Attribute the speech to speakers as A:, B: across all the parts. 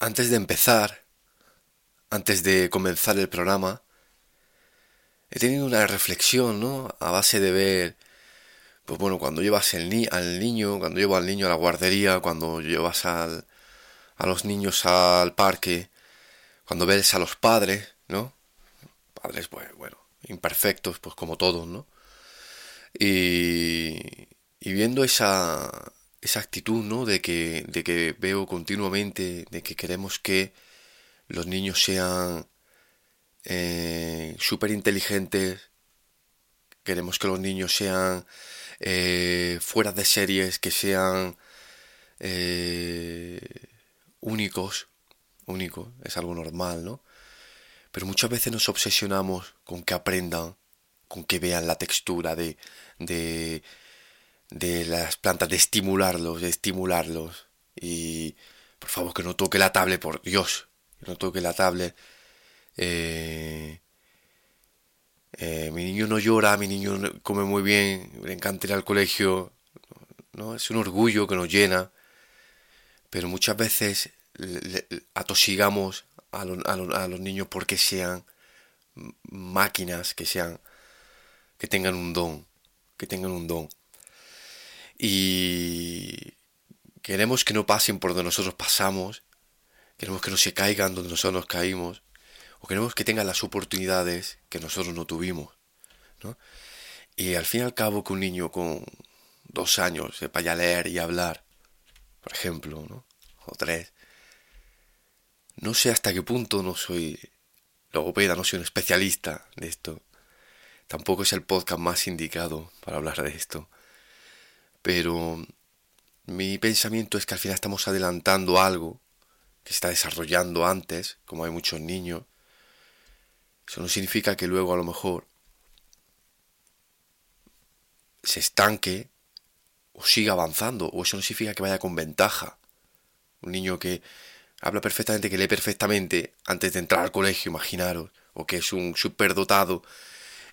A: Antes de empezar, antes de comenzar el programa, he tenido una reflexión, ¿no? A base de ver, pues bueno, cuando llevas el ni al niño, cuando llevo al niño a la guardería, cuando llevas al, a los niños al parque, cuando ves a los padres, ¿no? Padres, pues, bueno, imperfectos, pues como todos, ¿no? Y, y viendo esa, esa actitud, ¿no? De que, de que veo continuamente, de que queremos que los niños sean eh, súper inteligentes, queremos que los niños sean eh, fuera de series, que sean eh, únicos, único, es algo normal, ¿no? Pero muchas veces nos obsesionamos con que aprendan, con que vean la textura de, de, de las plantas, de estimularlos, de estimularlos. Y por favor que no toque la tablet, por Dios, que no toque la tablet. Eh, eh, mi niño no llora, mi niño come muy bien, le encanta ir al colegio. ¿no? Es un orgullo que nos llena. Pero muchas veces atosigamos a, a los niños porque sean máquinas, que sean, que tengan un don, que tengan un don y queremos que no pasen por donde nosotros pasamos, queremos que no se caigan donde nosotros nos caímos, o queremos que tengan las oportunidades que nosotros no tuvimos. ¿no? Y al fin y al cabo que un niño con dos años sepa ya leer y hablar, por ejemplo, ¿no? o tres, no sé hasta qué punto no soy logopeda, no soy un especialista de esto. Tampoco es el podcast más indicado para hablar de esto pero mi pensamiento es que al final estamos adelantando algo que se está desarrollando antes, como hay muchos niños. Eso no significa que luego a lo mejor se estanque o siga avanzando, o eso no significa que vaya con ventaja. Un niño que habla perfectamente, que lee perfectamente antes de entrar al colegio, imaginaros, o que es un superdotado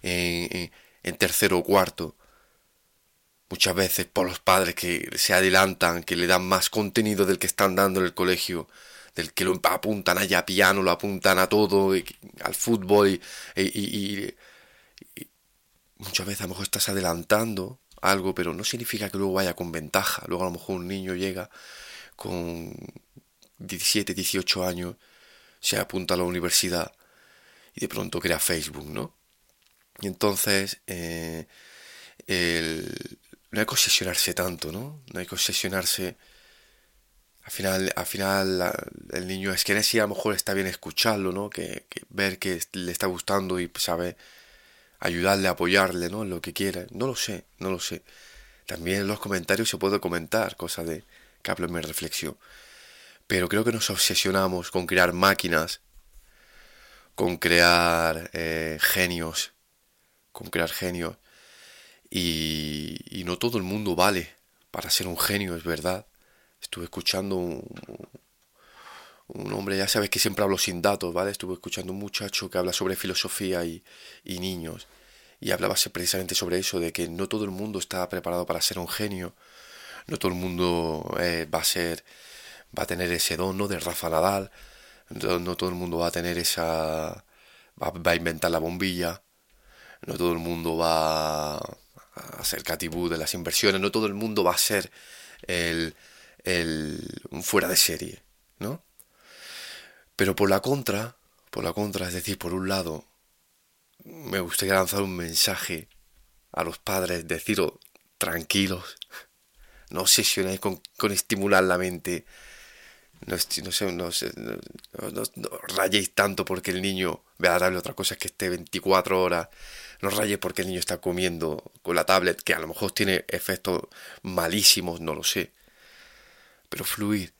A: en, en, en tercero o cuarto, muchas veces por los padres que se adelantan, que le dan más contenido del que están dando en el colegio, del que lo apuntan allá a piano, lo apuntan a todo, al fútbol, y, muchas veces a lo mejor estás adelantando algo, pero no significa que luego vaya con ventaja. Luego a lo mejor un niño llega con 17, 18 años, se apunta a la universidad y de pronto crea Facebook, ¿no? Y entonces eh, el, no hay que obsesionarse tanto, ¿no? No hay que obsesionarse. Al final, al final el niño es que ese a lo mejor está bien escucharlo, ¿no? Que, ver que le está gustando y sabe ayudarle, apoyarle, ¿no? Lo que quiera. No lo sé, no lo sé. También en los comentarios se puede comentar cosas de que hablo en mi reflexión. Pero creo que nos obsesionamos con crear máquinas, con crear eh, genios, con crear genios y, no todo el mundo vale para ser un genio, es verdad. Estuve escuchando un, un hombre, ya sabes que siempre hablo sin datos, ¿vale? Estuve escuchando un muchacho que habla sobre filosofía y, y niños. Y hablaba precisamente sobre eso, de que no todo el mundo está preparado para ser un genio. No todo el mundo eh, va a ser, va a tener ese don, ¿no? De Rafa Nadal. No, no todo el mundo va a tener esa, va, a inventar la bombilla. No todo el mundo va a ser catibú de las inversiones, no todo el mundo va a ser el, el fuera de serie, ¿no? Pero por la contra, por la contra, es decir, por un lado, me gustaría lanzar un mensaje a los padres, deciros, tranquilos, no obsesionéis con, con estimular la mente, no, no, sé, no, no, no, rayéis tanto porque el niño vea darle otra cosa que esté 24 horas no rayes porque el niño está comiendo con la tablet, que a lo mejor tiene efectos malísimos, no lo sé. Pero fluir,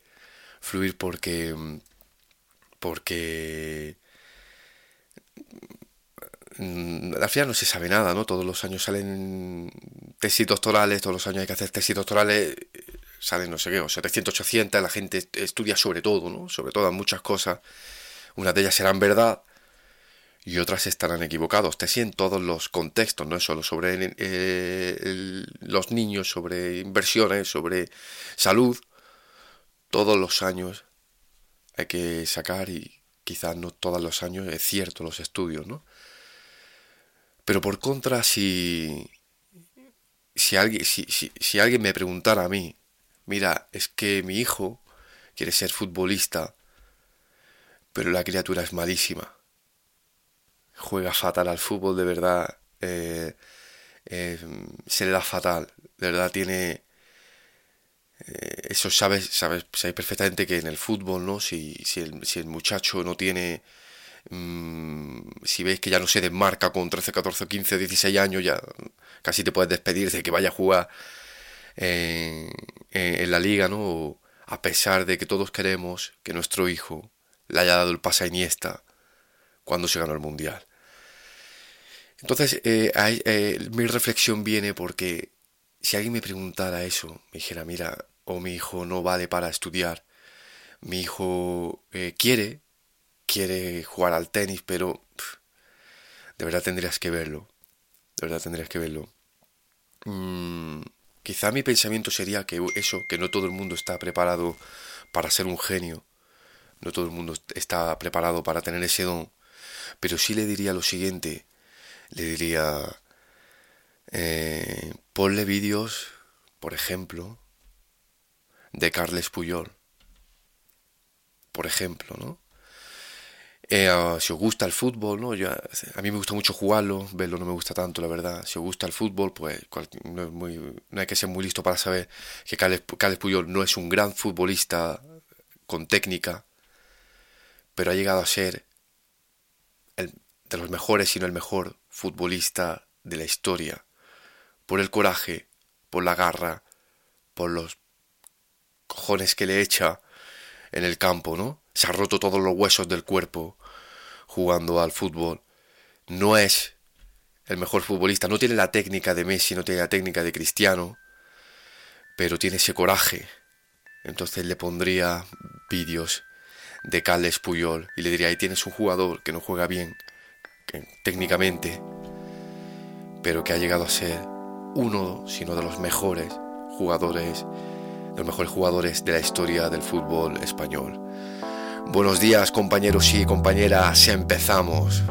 A: fluir porque... porque... Mm, al final no se sabe nada, ¿no? Todos los años salen tesis doctorales, todos los años hay que hacer tesis doctorales, salen no sé qué, 700, 800, la gente estudia sobre todo, ¿no? Sobre todas muchas cosas. Unas de ellas serán verdad, y otras estarán equivocados. Te en todos los contextos, no es solo sobre eh, los niños, sobre inversiones, sobre salud. Todos los años hay que sacar y quizás no todos los años, es cierto, los estudios, ¿no? Pero por contra, si, si, alguien, si, si alguien me preguntara a mí, mira, es que mi hijo quiere ser futbolista, pero la criatura es malísima. Juega fatal al fútbol, de verdad. Eh, eh, se le da fatal. De verdad tiene... Eh, eso sabes, sabes, sabes perfectamente que en el fútbol, ¿no? Si, si, el, si el muchacho no tiene... Mm, si veis que ya no se desmarca con 13, 14, 15, 16 años, ya casi te puedes despedir de que vaya a jugar en, en la liga, ¿no? a pesar de que todos queremos que nuestro hijo le haya dado el pase a Iniesta cuando se ganó el Mundial. Entonces, eh, eh, mi reflexión viene porque si alguien me preguntara eso, me dijera, mira, o mi hijo no vale para estudiar, mi hijo eh, quiere, quiere jugar al tenis, pero de verdad tendrías que verlo, de verdad tendrías que verlo. Mm, Quizá mi pensamiento sería que eso, que no todo el mundo está preparado para ser un genio, no todo el mundo está preparado para tener ese don, pero sí le diría lo siguiente, le diría, eh, ponle vídeos, por ejemplo, de Carles Puyol, por ejemplo, ¿no? Eh, ah, si os gusta el fútbol, ¿no? a mí me gusta mucho jugarlo, verlo no me gusta tanto, la verdad. Si os gusta el fútbol, pues no, muy, no hay que ser muy listo para saber que Carles, Puyol no es un gran futbolista con técnica, pero ha llegado a ser de los mejores, sino el mejor futbolista de la historia. Por el coraje, por la garra, por los cojones que le echa en el campo, ¿no? se ha roto todos los huesos del cuerpo jugando al fútbol. No es el mejor futbolista, no tiene la técnica de Messi, no tiene la técnica de Cristiano, pero tiene ese coraje. Entonces le pondría vídeos de Carles Puyol y le diría, ahí tienes un jugador que no juega bien técnicamente, pero que ha llegado a ser uno, sino de los mejores jugadores, de los mejores jugadores de la historia del fútbol español. Buenos días compañeros y compañeras, empezamos.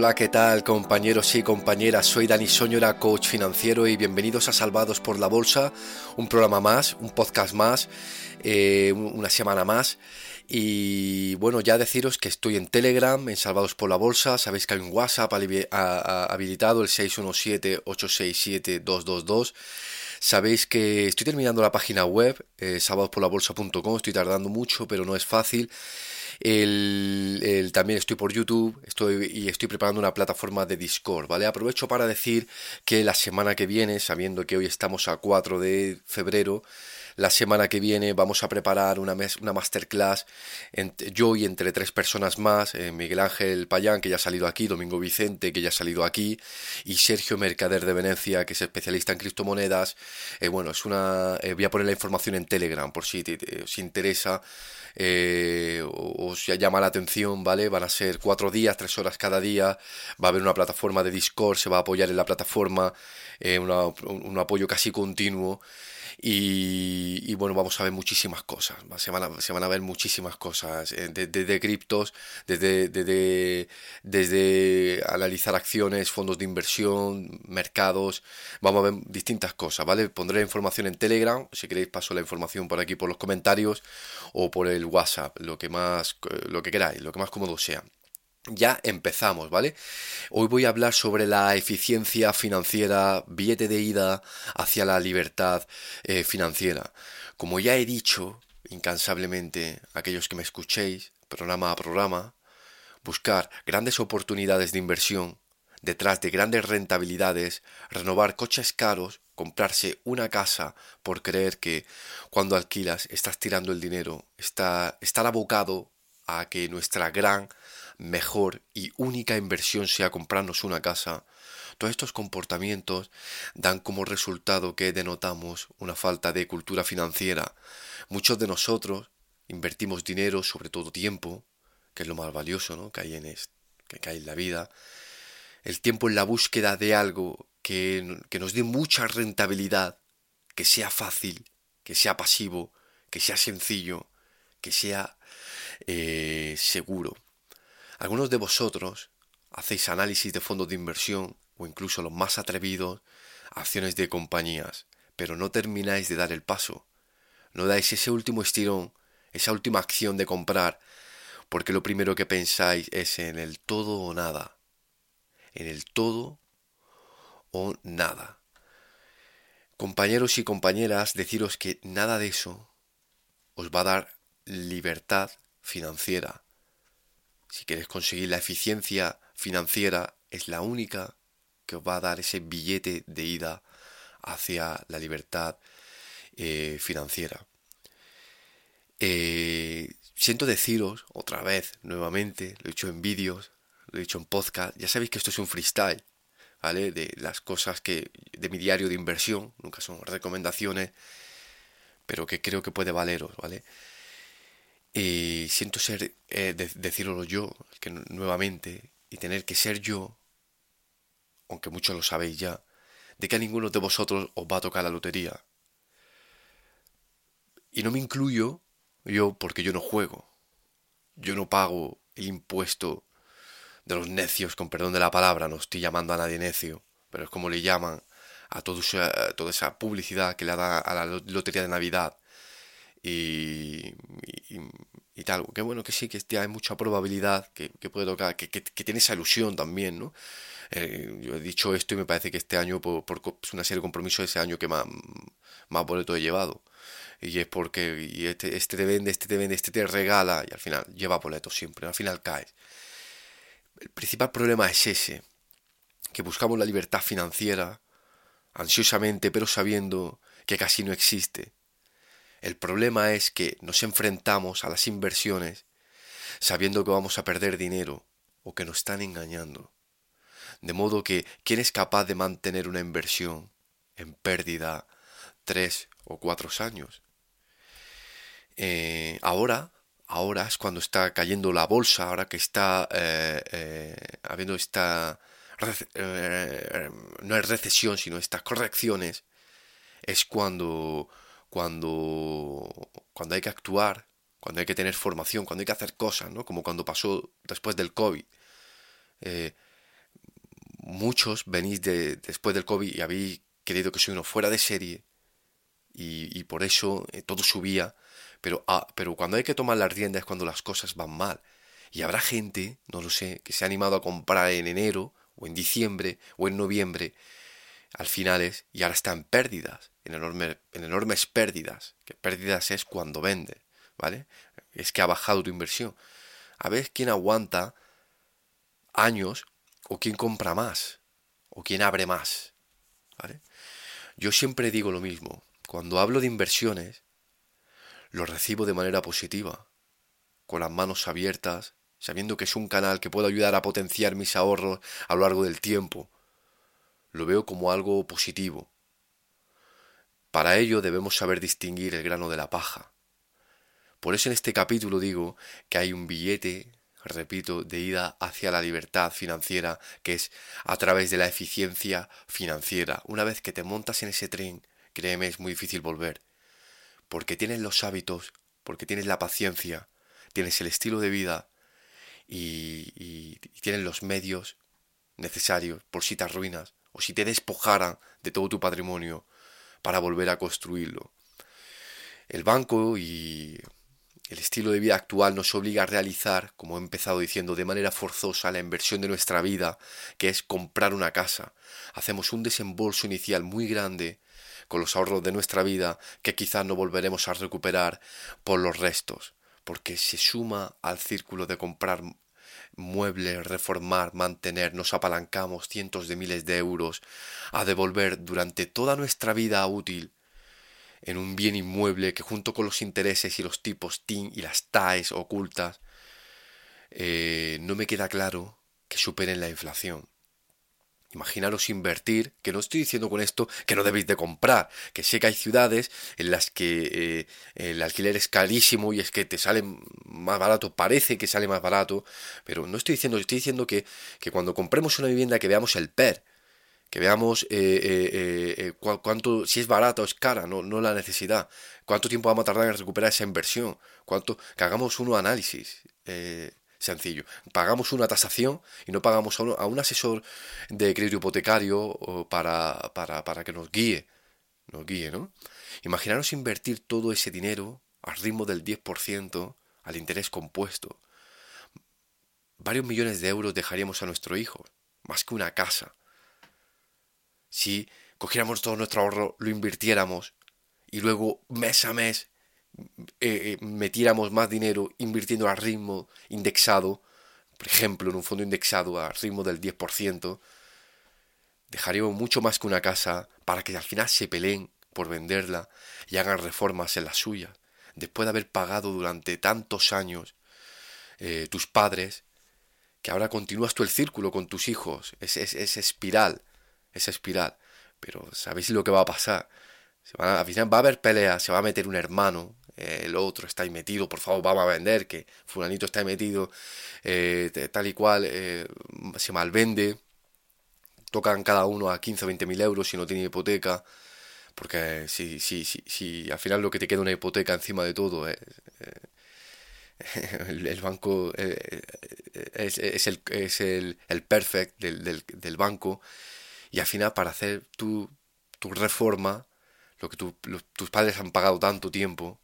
A: Hola, ¿qué tal compañeros y compañeras? Soy Dani Soñora, coach financiero y bienvenidos a Salvados por la Bolsa, un programa más, un podcast más, eh, una semana más. Y bueno, ya deciros que estoy en Telegram, en Salvados por la Bolsa, sabéis que hay un WhatsApp habilitado, el 617-867-222. Sabéis que estoy terminando la página web, eh, salvadosporlabolsa.com, estoy tardando mucho, pero no es fácil. El, también estoy por YouTube estoy, y estoy preparando una plataforma de Discord, ¿vale? Aprovecho para decir que la semana que viene, sabiendo que hoy estamos a 4 de febrero, la semana que viene vamos a preparar una, una masterclass yo y entre tres personas más, eh, Miguel Ángel Payán, que ya ha salido aquí, Domingo Vicente, que ya ha salido aquí, y Sergio Mercader de Venecia, que es especialista en criptomonedas. Eh, bueno, es una... Eh, voy a poner la información en Telegram por si os interesa eh, os llama la atención, ¿vale? Van a ser cuatro días, tres horas cada día, va a haber una plataforma de Discord, se va a apoyar en la plataforma, un apoyo casi continuo. Y, bueno, vamos a ver muchísimas cosas, se van a, ver muchísimas cosas, eh, desde, criptos, desde, desde, desde analizar acciones, fondos de inversión, mercados, vamos a ver distintas cosas, ¿vale? Pondré información en Telegram, si queréis paso la información por aquí por los comentarios o por el WhatsApp, lo que más, lo que queráis, lo que más cómodo sea. Ya empezamos, ¿vale? Hoy voy a hablar sobre la eficiencia financiera, billete de ida hacia la libertad eh, financiera. Como ya he dicho incansablemente, aquellos que me escuchéis, programa a programa, buscar grandes oportunidades de inversión detrás de grandes rentabilidades, renovar coches caros, comprarse una casa por creer que cuando alquilas estás tirando el dinero, está, estar abocado a que nuestra gran mejor y única inversión sea comprarnos una casa, Todos estos comportamientos dan como resultado que denotamos una falta de cultura financiera. Muchos de nosotros invertimos dinero, sobre todo tiempo, que es lo más valioso ¿no? que, hay en que hay en la vida. El tiempo en la búsqueda de algo que, que nos dé mucha rentabilidad, que sea fácil, que sea pasivo, que sea sencillo, que sea eh, seguro. Algunos de vosotros hacéis análisis de fondos de inversión o incluso los más atrevidos, acciones de compañías, pero no termináis de dar el paso. No dais ese último estirón, esa última acción de comprar, porque lo primero que pensáis es en el todo o nada. En el todo o nada. Compañeros y compañeras, deciros que nada de eso os va a dar libertad financiera. Si queréis conseguir la eficiencia financiera, es la única que os va a dar ese billete de ida hacia la libertad eh, financiera. Eh, siento deciros otra vez, nuevamente, lo he dicho en vídeos, lo he dicho en podcast, ya sabéis que esto es un freestyle, ¿vale? De las cosas que, de mi diario de inversión, nunca son recomendaciones, pero que creo que puede valeros, ¿vale? Y siento ser, eh, decirlo yo, que nuevamente, y tener que ser yo, aunque muchos lo sabéis ya, de que a ninguno de vosotros os va a tocar la lotería. Y no me incluyo yo porque yo no juego. Yo no pago el impuesto de los necios, con perdón de la palabra, no estoy llamando a nadie necio, pero es como le llaman a, toda esa publicidad que le da a la lotería de Navidad y, y, tal. Que bueno, que sí, que hay mucha probabilidad que, puede tocar, que, tiene esa ilusión también, ¿no? Eh, yo he dicho esto y me parece que este año, por, una serie de compromisos, ese año que más, más boleto he llevado. Y es porque y este, este te vende, este te vende, este te regala, y al final lleva boletos siempre, al final caes. El principal problema es ese, que buscamos la libertad financiera ansiosamente, pero sabiendo que casi no existe. El problema es que nos enfrentamos a las inversiones sabiendo que vamos a perder dinero o que nos están engañando. De modo que, ¿quién es capaz de mantener una inversión en pérdida tres o cuatro años? Eh, ahora, ahora es cuando está cayendo la bolsa, ahora que está eh, eh, habiendo esta no es recesión, sino estas correcciones, es cuando, cuando, cuando hay que actuar, cuando hay que tener formación, cuando hay que hacer cosas, ¿no? Como cuando pasó después del COVID. muchos venís de, después del COVID y habéis querido que soy uno fuera de serie y, y por eso todo subía pero, ah, pero cuando hay que tomar las riendas es cuando las cosas van mal. Y habrá gente, no lo sé, que se ha animado a comprar en enero, o en diciembre, o en noviembre, al finales, y ahora está en pérdidas, en, enorme, en enormes pérdidas. Que pérdidas es cuando vende, ¿vale? Es que ha bajado tu inversión. A ver quién aguanta años, o quién compra más, o quién abre más, ¿vale? Yo siempre digo lo mismo. Cuando hablo de inversiones, lo recibo de manera positiva, con las manos abiertas, sabiendo que es un canal que puede ayudar a potenciar mis ahorros a lo largo del tiempo. Lo veo como algo positivo. Para ello debemos saber distinguir el grano de la paja. Por eso en este capítulo digo que hay un billete, repito, de ida hacia la libertad financiera, que es a través de la eficiencia financiera. Una vez que te montas en ese tren, créeme, es muy difícil volver porque tienes los hábitos, porque tienes la paciencia, tienes el estilo de vida y, tienes los medios necesarios por si te arruinas o si te despojaran de todo tu patrimonio para volver a construirlo. El banco y el estilo de vida actual nos obliga a realizar, como he empezado diciendo, de manera forzosa la inversión de nuestra vida, que es comprar una casa. Hacemos un desembolso inicial muy grande con los ahorros de nuestra vida que quizás no volveremos a recuperar por los restos, porque se suma al círculo de comprar muebles, reformar, mantener, nos apalancamos cientos de miles de euros a devolver durante toda nuestra vida útil en un bien inmueble que junto con los intereses y los tipos TIN y las TAES ocultas, eh, no me queda claro que superen la inflación. Imaginaros invertir, que no estoy diciendo con esto que no debéis de comprar, que sé que hay ciudades en las que eh, el alquiler es carísimo y es que te sale más barato, parece que sale más barato, pero no estoy diciendo, estoy diciendo que, que cuando compremos una vivienda que veamos el PER, que veamos eh, eh, cuánto, si es barata o es cara, no, no la necesidad, cuánto tiempo vamos a tardar en recuperar esa inversión, cuánto, que hagamos uno análisis sencillo. Pagamos una tasación y no pagamos a un, asesor de crédito hipotecario para, para, para, que nos guíe. Nos guíe, ¿no? Imaginaros invertir todo ese dinero al ritmo del 10% al interés compuesto. Varios millones de euros dejaríamos a nuestro hijo, más que una casa. Si cogiéramos todo nuestro ahorro, lo invirtiéramos y luego mes a mes eh, eh, metiéramos más dinero invirtiendo al ritmo indexado, por ejemplo, en un fondo indexado al ritmo del 10%, dejaríamos mucho más que una casa para que al final se peleen por venderla y hagan reformas en la suya, después de haber pagado durante tantos años eh, tus padres, que ahora continúas tú el círculo con tus hijos, esa es, espiral, esa espiral. Pero ¿sabéis lo que va a pasar? Se va a haber peleas, se va a meter un hermano, eh, el otro está ahí metido, por favor, vamos a vender, que fulanito está ahí metido, eh, tal y cual, eh, se malvende, tocan cada uno a 15 o 20 mil euros si no tiene hipoteca, porque si, si, si, si al final lo que te queda una hipoteca encima de todo es... el, banco es, el, es el, el perfect del, del, banco y al final para hacer tu, tu reforma lo que tus padres han pagado tanto tiempo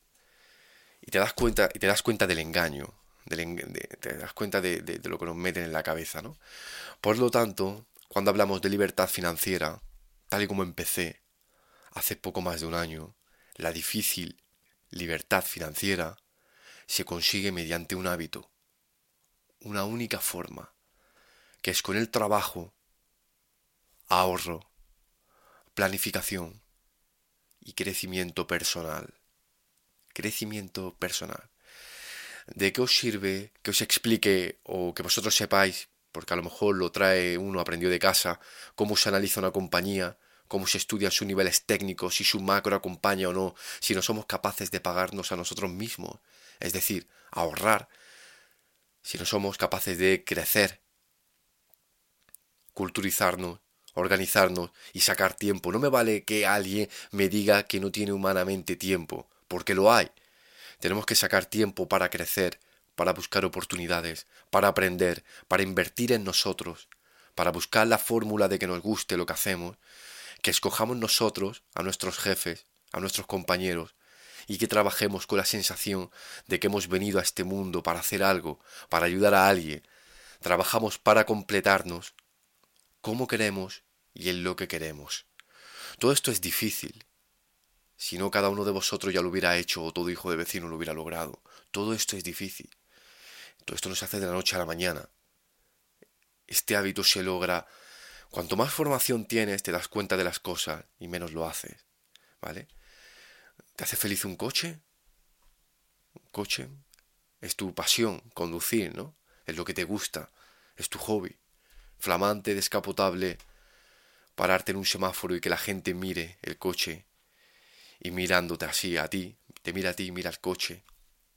A: y te das cuenta, y te das cuenta del engaño, te das cuenta de, lo que nos meten en la cabeza, ¿no? Por lo tanto, cuando hablamos de libertad financiera, tal y como empecé hace poco más de un año, la difícil libertad financiera se consigue mediante un hábito, una única forma, que es con el trabajo, ahorro, planificación y crecimiento personal crecimiento personal. ¿De qué os sirve que os explique o que vosotros sepáis, porque a lo mejor lo trae uno aprendió de casa, cómo se analiza una compañía, cómo se estudian sus niveles técnicos, si su macro acompaña o no, si no somos capaces de pagarnos a nosotros mismos, es decir, ahorrar, si no somos capaces de crecer, culturizarnos, organizarnos y sacar tiempo. No me vale que alguien me diga que no tiene humanamente tiempo porque lo hay. Tenemos que sacar tiempo para crecer, para buscar oportunidades, para aprender, para invertir en nosotros, para buscar la fórmula de que nos guste lo que hacemos, que escojamos nosotros a nuestros jefes, a nuestros compañeros, y que trabajemos con la sensación de que hemos venido a este mundo para hacer algo, para ayudar a alguien. Trabajamos para completarnos como queremos y en lo que queremos. Todo esto es difícil, si no, cada uno de vosotros ya lo hubiera hecho o todo hijo de vecino lo hubiera logrado. Todo esto es difícil. Todo esto no se hace de la noche a la mañana. Este hábito se logra. Cuanto más formación tienes, te das cuenta de las cosas y menos lo haces. ¿Vale? ¿Te hace feliz un coche? Un coche es tu pasión, conducir, ¿no? Es lo que te gusta, es tu hobby. Flamante, descapotable, pararte en un semáforo y que la gente mire el coche y mirándote así a ti, te mira a ti, mira al coche,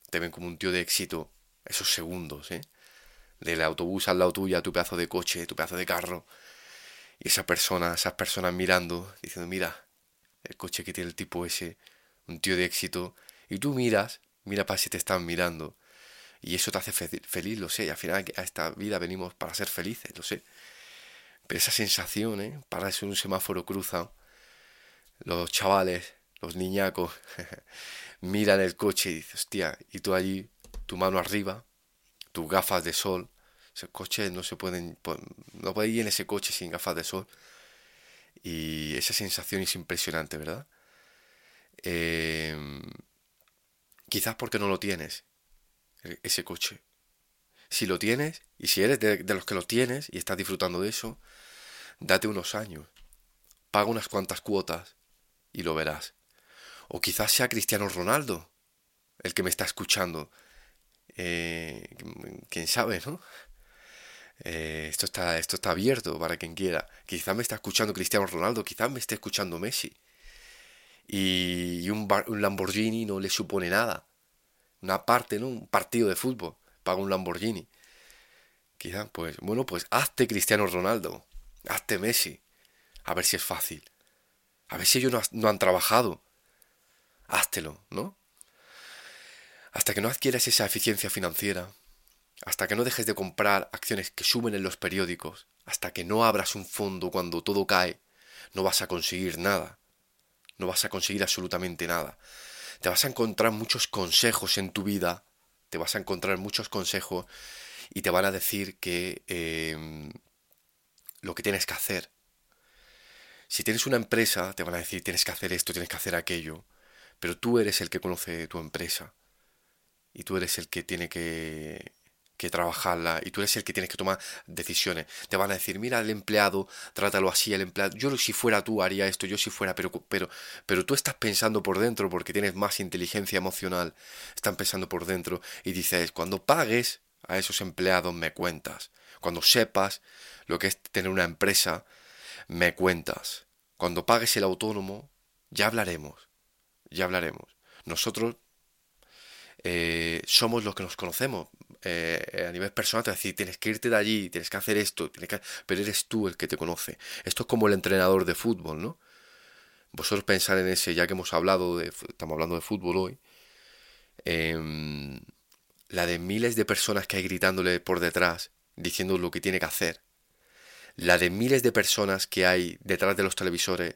A: te ven como un tío de éxito esos segundos, ¿eh? Del autobús al lado tuya, tu pedazo de coche, tu pedazo de carro, y esa persona, esas personas mirando, diciendo, mira, el coche que tiene el tipo ese, un tío de éxito, y tú miras, mira para si te están mirando, y eso te hace feliz, lo sé, y al final a esta vida venimos para ser felices, lo sé. Pero esa sensación, ¿eh? Para eso un semáforo cruza, los chavales los niñacos miran el coche y dicen, hostia, y tú allí, tu mano arriba, tus gafas de sol, ese coche no se pueden, no puede ir en ese coche sin gafas de sol. Y esa sensación es impresionante, ¿verdad? Em, quizás porque no lo tienes, e, ese coche. Si lo tienes, y si eres de los que lo tienes y estás disfrutando de eso, date unos años, paga unas cuantas cuotas y lo verás. O quizás sea Cristiano Ronaldo el que me está escuchando. Eh, quién sabe, ¿no? Eh, esto, está, esto está abierto para quien quiera. Quizás me está escuchando Cristiano Ronaldo, quizás me esté escuchando Messi. Y, un, un, Lamborghini no le supone nada. Una parte, ¿no? Un partido de fútbol paga un Lamborghini. Quizás, pues, bueno, pues hazte Cristiano Ronaldo, hazte Messi. A ver si es fácil. A ver si ellos no han trabajado. Háztelo, ¿no? Hasta que no adquieras esa eficiencia financiera, hasta que no dejes de comprar acciones que suben en los periódicos, hasta que no abras un fondo cuando todo cae, no vas a conseguir nada. No vas a conseguir absolutamente nada. Te vas a encontrar muchos consejos en tu vida, te vas a encontrar muchos consejos y te van a decir que em, lo que tienes que hacer. Si tienes una empresa, te van a decir tienes que hacer esto, tienes que hacer aquello, pero tú eres el que conoce tu empresa y tú eres el que tiene que que trabajarla y tú eres el que tienes que tomar decisiones. Te van a decir, mira, el empleado, trátalo así, el empleado, yo si fuera tú haría esto, yo si fuera, pero, pero, pero tú estás pensando por dentro porque tienes más inteligencia emocional, están pensando por dentro y dices, cuando pagues a esos empleados me cuentas, cuando sepas lo que es tener una empresa, me cuentas, cuando pagues el autónomo, ya hablaremos, ya hablaremos. Nosotros eh, somos los que nos conocemos, eh, a nivel personal, te decir, tienes que irte de allí, tienes que hacer esto, tienes que... pero eres tú el que te conoce. Esto es como el entrenador de fútbol, ¿no? Vosotros pensar en ese, ya que hemos hablado de, estamos hablando de fútbol hoy, em, la de miles de personas que hay gritándole por detrás, diciendo lo que tiene que hacer, la de miles de personas que hay detrás de los televisores,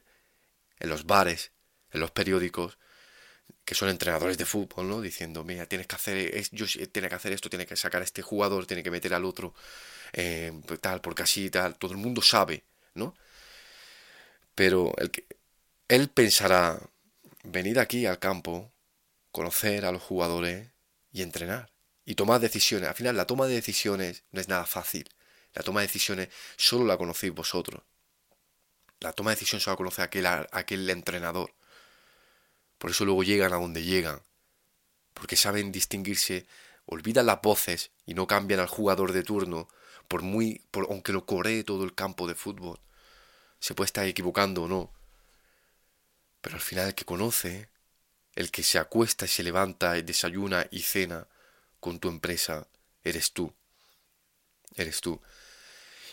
A: en los bares, en los periódicos, que son entrenadores de fútbol, ¿no? Diciendo, mira, tienes que hacer, yo, tiene que hacer esto, tiene que sacar a este jugador, tiene que meter al otro, eh, tal, porque así, tal, todo el mundo sabe, ¿no? Pero el que, él pensará, venir aquí al campo, conocer a los jugadores y entrenar y tomar decisiones. Al final, la toma de decisiones no es nada fácil. La toma de decisiones solo la conocéis vosotros. La toma de decisiones solo la conoce aquel, aquel entrenador. Por eso luego llegan a donde llegan. Porque saben distinguirse, olvidan las voces y no cambian al jugador de turno, por muy, por, aunque lo coree todo el campo de fútbol. Se puede estar equivocando o no. Pero al final el que conoce, el que se acuesta y se levanta y desayuna y cena con tu empresa, eres tú. Eres tú.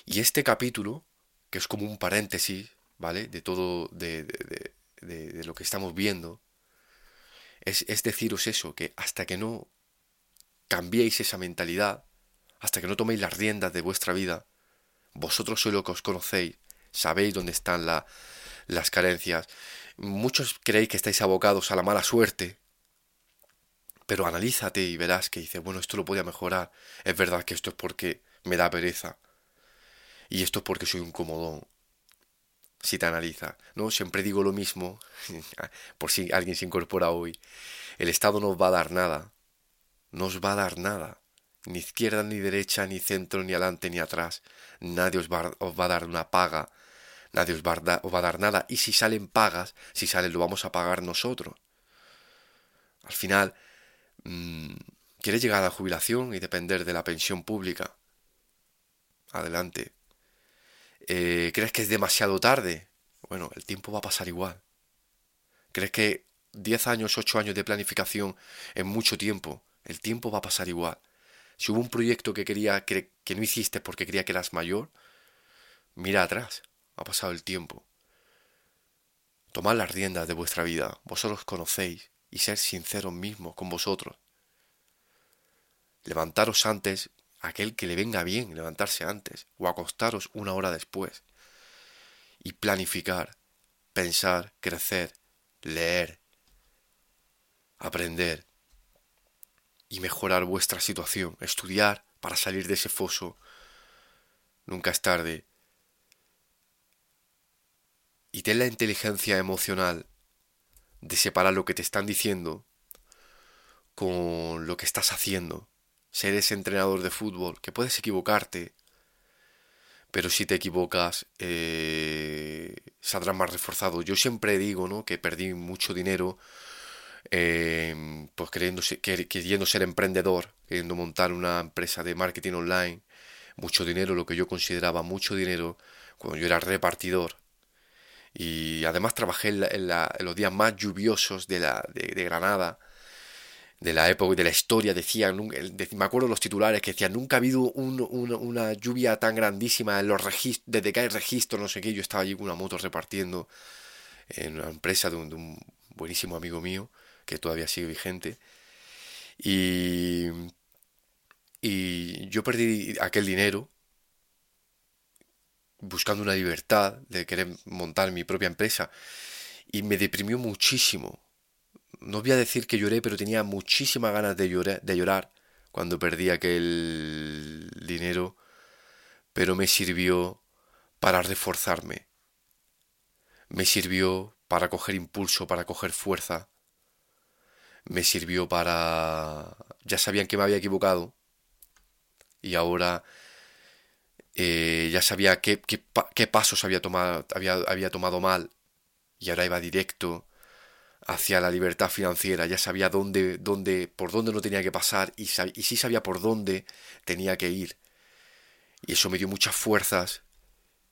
A: Y este capítulo, que es como un paréntesis, ¿vale? De todo, de, de, de, de lo que estamos viendo, es, deciros eso, que hasta que no cambiéis esa mentalidad, hasta que no toméis las riendas de vuestra vida, vosotros sois lo que os conocéis, sabéis dónde están las carencias. Muchos creéis que estáis abocados a la mala suerte, pero analízate y verás que dices, bueno, esto lo podía mejorar. Es verdad que esto es porque me da pereza. Y esto es porque soy un comodón si te analiza, ¿no? Siempre digo lo mismo, por si alguien se incorpora hoy. El Estado no os va a dar nada, no os va a dar nada, ni izquierda, ni derecha, ni centro, ni adelante, ni atrás. Nadie os va, os va a dar una paga, nadie os va, a, os va a dar nada. Y si salen pagas, si salen lo vamos a pagar nosotros. Al final, mmm, ¿quieres llegar a la jubilación y depender de la pensión pública? Adelante, eh, ¿Crees que es demasiado tarde? Bueno, el tiempo va a pasar igual. ¿Crees que 10 años, 8 años de planificación es mucho tiempo? El tiempo va a pasar igual. Si hubo un proyecto que quería que, que no hiciste porque quería que eras mayor, mira atrás, ha pasado el tiempo. Tomad las riendas de vuestra vida, vosotros conocéis, y ser sinceros mismos con vosotros. Levantaros antes aquel que le venga bien levantarse antes o acostaros una hora después. Y planificar, pensar, crecer, leer, aprender y mejorar vuestra situación, estudiar para salir de ese foso. Nunca es tarde. Y ten la inteligencia emocional de separar lo que te están diciendo con lo que estás haciendo ser ese entrenador de fútbol, que puedes equivocarte, pero si te equivocas eh, saldrás más reforzado. Yo siempre digo ¿no? que perdí mucho dinero eh, pues queriendo, queriendo ser emprendedor, queriendo montar una empresa de marketing online mucho dinero, lo que yo consideraba mucho dinero, cuando yo era repartidor. Y además trabajé en, los días más lluviosos de, la, de, Granada, de la época y de la historia. Decían, me acuerdo los titulares que decían, nunca ha habido una lluvia tan grandísima en los registros, desde que hay registros, no sé qué. Yo estaba allí con una moto repartiendo en una empresa de un buenísimo amigo mío, que todavía sigue vigente. Y, y yo perdí aquel dinero buscando una libertad de querer montar mi propia empresa y me deprimió muchísimo. No voy a decir que lloré, pero tenía muchísimas ganas de llorar, de llorar cuando perdí aquel dinero, pero me sirvió para reforzarme. Me sirvió para coger impulso, para coger fuerza. Me sirvió para... Ya sabían que me había equivocado y ahora eh, ya sabía qué, qué, pasos había tomado, había, había tomado mal y ahora iba directo hacia la libertad financiera, ya sabía dónde, dónde, por dónde no tenía que pasar y, sí sabía por dónde tenía que ir. Y eso me dio muchas fuerzas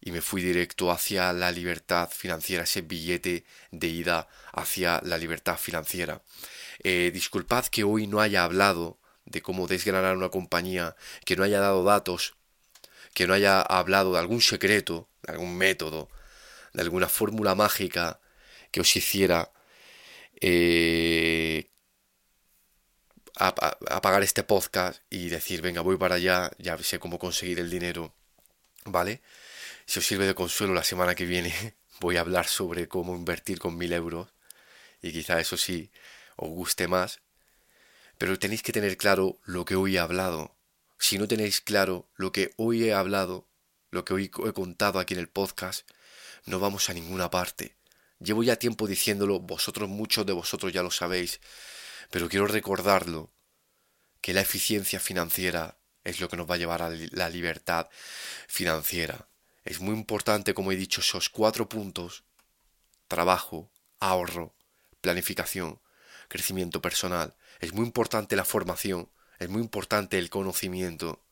A: y me fui directo hacia la libertad financiera, ese billete de ida hacia la libertad financiera. Eh, disculpad que hoy no haya hablado de cómo desgranar una compañía, que no haya dado datos, que no haya hablado de algún secreto, de algún método, de alguna fórmula mágica que os hiciera eh, apagar este podcast y decir, venga, voy para allá, ya sé cómo conseguir el dinero, ¿vale? Si os sirve de consuelo, la semana que viene voy a hablar sobre cómo invertir con mil euros. Y quizá eso sí os guste más. Pero tenéis que tener claro lo que hoy he hablado. Si no tenéis claro lo que hoy he hablado, lo que hoy he contado aquí en el podcast, no vamos a ninguna parte. Llevo ya tiempo diciéndolo, vosotros muchos de vosotros ya lo sabéis, pero quiero recordarlo, que la eficiencia financiera es lo que nos va a llevar a la libertad financiera. Es muy importante, como he dicho, esos cuatro puntos. Trabajo, ahorro, planificación, crecimiento personal. Es muy importante la formación, es muy importante el conocimiento.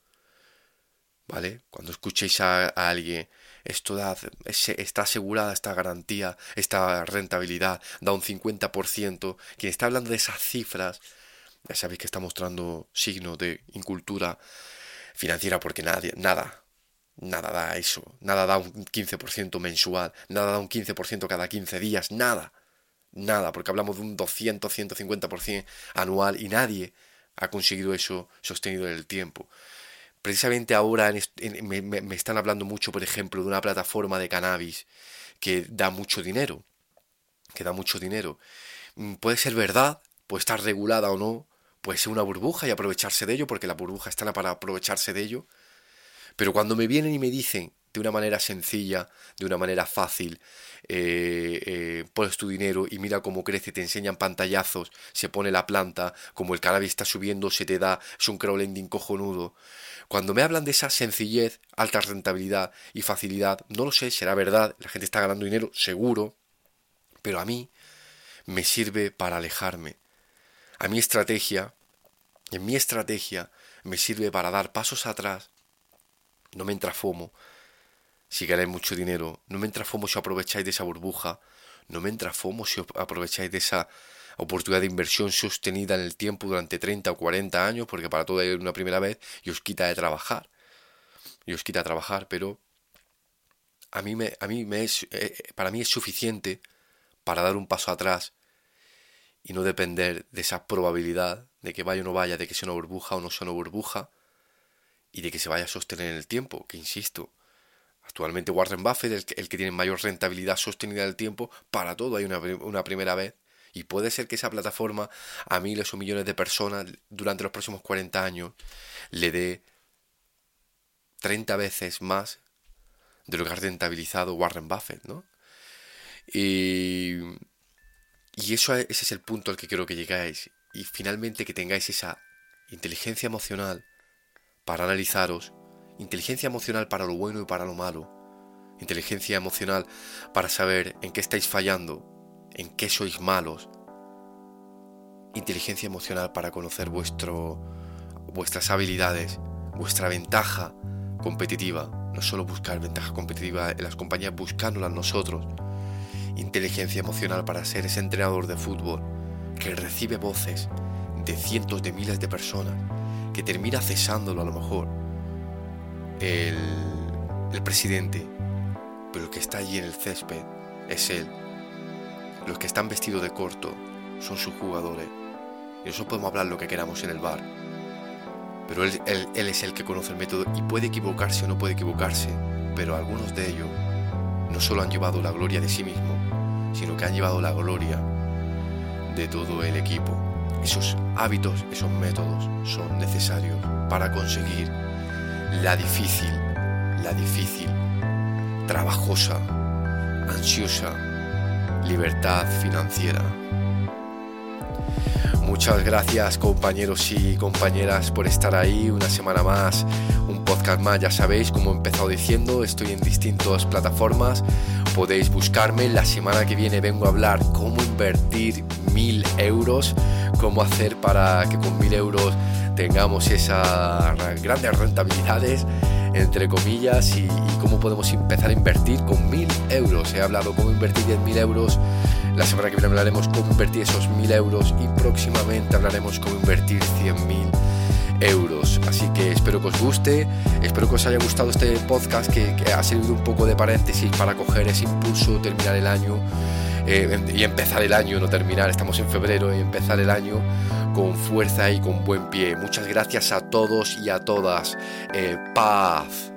A: ¿Vale? Cuando escuchéis a, alguien, esto da, está asegurada esta garantía, esta rentabilidad, da un 50%. Quien está hablando de esas cifras, ya sabéis que está mostrando signos de incultura financiera porque nadie, nada, Nada da eso, nada da un 15% mensual, nada da un 15% cada 15 días, nada, nada, porque hablamos de un 200, 150% anual y nadie ha conseguido eso sostenido en el tiempo. Precisamente ahora me, me están hablando mucho, por ejemplo, de una plataforma de cannabis que da mucho dinero, que da mucho dinero. Mm, puede ser verdad, puede estar regulada o no, puede ser una burbuja y aprovecharse de ello, porque la burbuja está para aprovecharse de ello, pero cuando me vienen y me dicen de una manera sencilla, de una manera fácil, eh, eh, pones tu dinero y mira cómo crece, te enseñan pantallazos, se pone la planta, como el cannabis está subiendo, se te da, es un crowdlending cojonudo. Cuando me hablan de esa sencillez, alta rentabilidad y facilidad, no lo sé, será verdad, la gente está ganando dinero, seguro, pero a mí me sirve para alejarme. A mi estrategia, en mi estrategia, me sirve para dar pasos atrás no me entra FOMO si ganáis mucho dinero, no me entra FOMO si aprovecháis de esa burbuja, no me entra FOMO si aprovecháis de esa oportunidad de inversión sostenida en el tiempo durante 30 o 40 años, porque para todo hay una primera vez y os quita de trabajar. Y os quita de trabajar, pero a mí me, a mí me es, eh, eh, para mí es suficiente para dar un paso atrás y no depender de esa probabilidad de que vaya o no vaya, de que sea una burbuja o no sea una burbuja, y de que se vaya a sostener en el tiempo, que insisto, actualmente Warren Buffett es el que, tiene mayor rentabilidad sostenida en el tiempo, para todo hay una, una primera vez, y puede ser que esa plataforma a miles o millones de personas durante los próximos 40 años le dé 30 veces más de lo que ha rentabilizado Warren Buffett, ¿no? Y, y eso, ese es el punto al que quiero que llegáis. Y finalmente que tengáis esa inteligencia emocional para analizaros, inteligencia emocional para lo bueno y para lo malo, inteligencia emocional para saber en qué estáis fallando, en qué sois malos, inteligencia emocional para conocer vuestro, vuestras habilidades, vuestra ventaja competitiva, no solo buscar ventaja competitiva en las compañías, buscándolas nosotros. Inteligencia emocional para ser ese entrenador de fútbol que recibe voces de cientos de miles de personas, que termina cesándolo a lo mejor el, el presidente, pero el que está allí en el césped es él. Los que están vestidos de corto son sus jugadores. Y eso podemos hablar lo que queramos en el bar. Pero él, él, es el que conoce el método y puede equivocarse o no puede equivocarse. Pero algunos de ellos no solo han llevado la gloria de sí mismo, sino que han llevado la gloria de todo el equipo. Esos hábitos, esos métodos son necesarios para conseguir la difícil, la difícil, trabajosa, ansiosa libertad financiera. Muchas gracias compañeros y compañeras por estar ahí una semana más, un podcast más, ya sabéis, como he empezado diciendo, estoy en distintas plataformas, podéis buscarme, la semana que viene vengo a hablar cómo invertir mil euros, cómo hacer para que con mil euros tengamos esas grandes rentabilidades entre comillas, y, cómo podemos empezar a invertir con mil euros. He hablado cómo invertir 10.000 euros, la semana que viene hablaremos cómo invertir esos mil euros y próximamente hablaremos cómo invertir 100.000 euros. Así que espero que os guste, espero que os haya gustado este podcast que, ha servido un poco de paréntesis para coger ese impulso, terminar el año eh, y empezar el año, no terminar, estamos en febrero y empezar el año con fuerza y con buen pie. Muchas gracias a todos y a todas. Eh, paz.